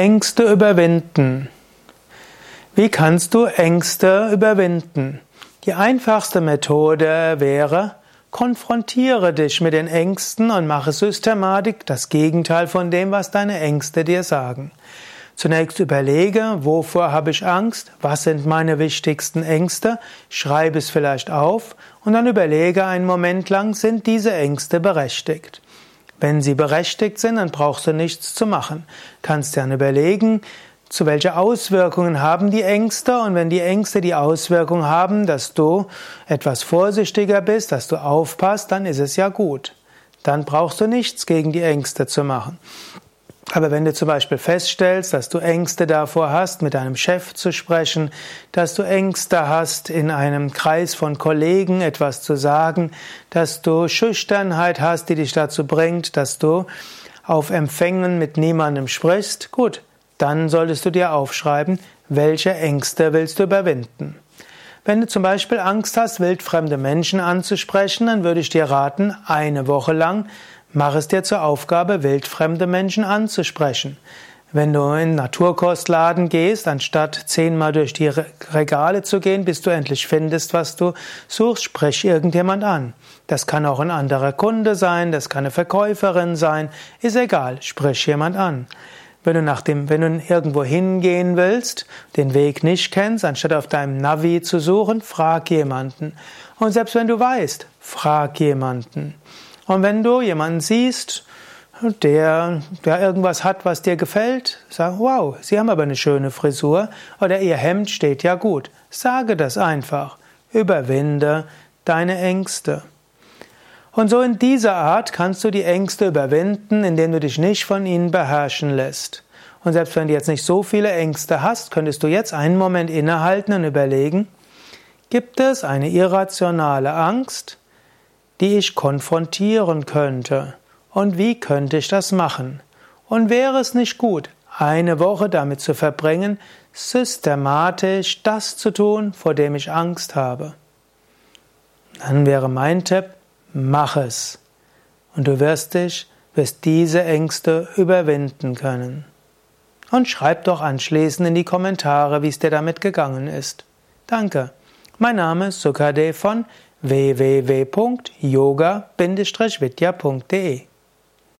Ängste überwinden. Wie kannst du Ängste überwinden? Die einfachste Methode wäre, konfrontiere dich mit den Ängsten und mache Systematik das Gegenteil von dem, was deine Ängste dir sagen. Zunächst überlege, wovor habe ich Angst, was sind meine wichtigsten Ängste, schreibe es vielleicht auf und dann überlege einen Moment lang, sind diese Ängste berechtigt. Wenn sie berechtigt sind, dann brauchst du nichts zu machen. Kannst dann überlegen, zu welche Auswirkungen haben die Ängste und wenn die Ängste die Auswirkung haben, dass du etwas vorsichtiger bist, dass du aufpasst, dann ist es ja gut. Dann brauchst du nichts gegen die Ängste zu machen. Aber wenn du zum Beispiel feststellst, dass du Ängste davor hast, mit deinem Chef zu sprechen, dass du Ängste hast, in einem Kreis von Kollegen etwas zu sagen, dass du Schüchternheit hast, die dich dazu bringt, dass du auf Empfängen mit niemandem sprichst, gut, dann solltest du dir aufschreiben, welche Ängste willst du überwinden. Wenn du zum Beispiel Angst hast, wildfremde Menschen anzusprechen, dann würde ich dir raten, eine Woche lang Mach es dir zur Aufgabe, wildfremde Menschen anzusprechen. Wenn du in Naturkostladen gehst, anstatt zehnmal durch die Regale zu gehen, bis du endlich findest, was du suchst, sprich irgendjemand an. Das kann auch ein anderer Kunde sein, das kann eine Verkäuferin sein, ist egal, sprich jemand an. Wenn du nach dem, wenn du irgendwo hingehen willst, den Weg nicht kennst, anstatt auf deinem Navi zu suchen, frag jemanden. Und selbst wenn du weißt, frag jemanden. Und wenn du jemanden siehst, der, der irgendwas hat, was dir gefällt, sag, wow, Sie haben aber eine schöne Frisur oder Ihr Hemd steht ja gut. Sage das einfach. Überwinde deine Ängste. Und so in dieser Art kannst du die Ängste überwinden, indem du dich nicht von ihnen beherrschen lässt. Und selbst wenn du jetzt nicht so viele Ängste hast, könntest du jetzt einen Moment innehalten und überlegen, gibt es eine irrationale Angst? Die ich konfrontieren könnte. Und wie könnte ich das machen? Und wäre es nicht gut, eine Woche damit zu verbringen, systematisch das zu tun, vor dem ich Angst habe? Dann wäre mein Tipp, mach es. Und du wirst dich, wirst diese Ängste überwinden können. Und schreib doch anschließend in die Kommentare, wie es dir damit gegangen ist. Danke. Mein Name ist Sukade von www.yoga-vidya.de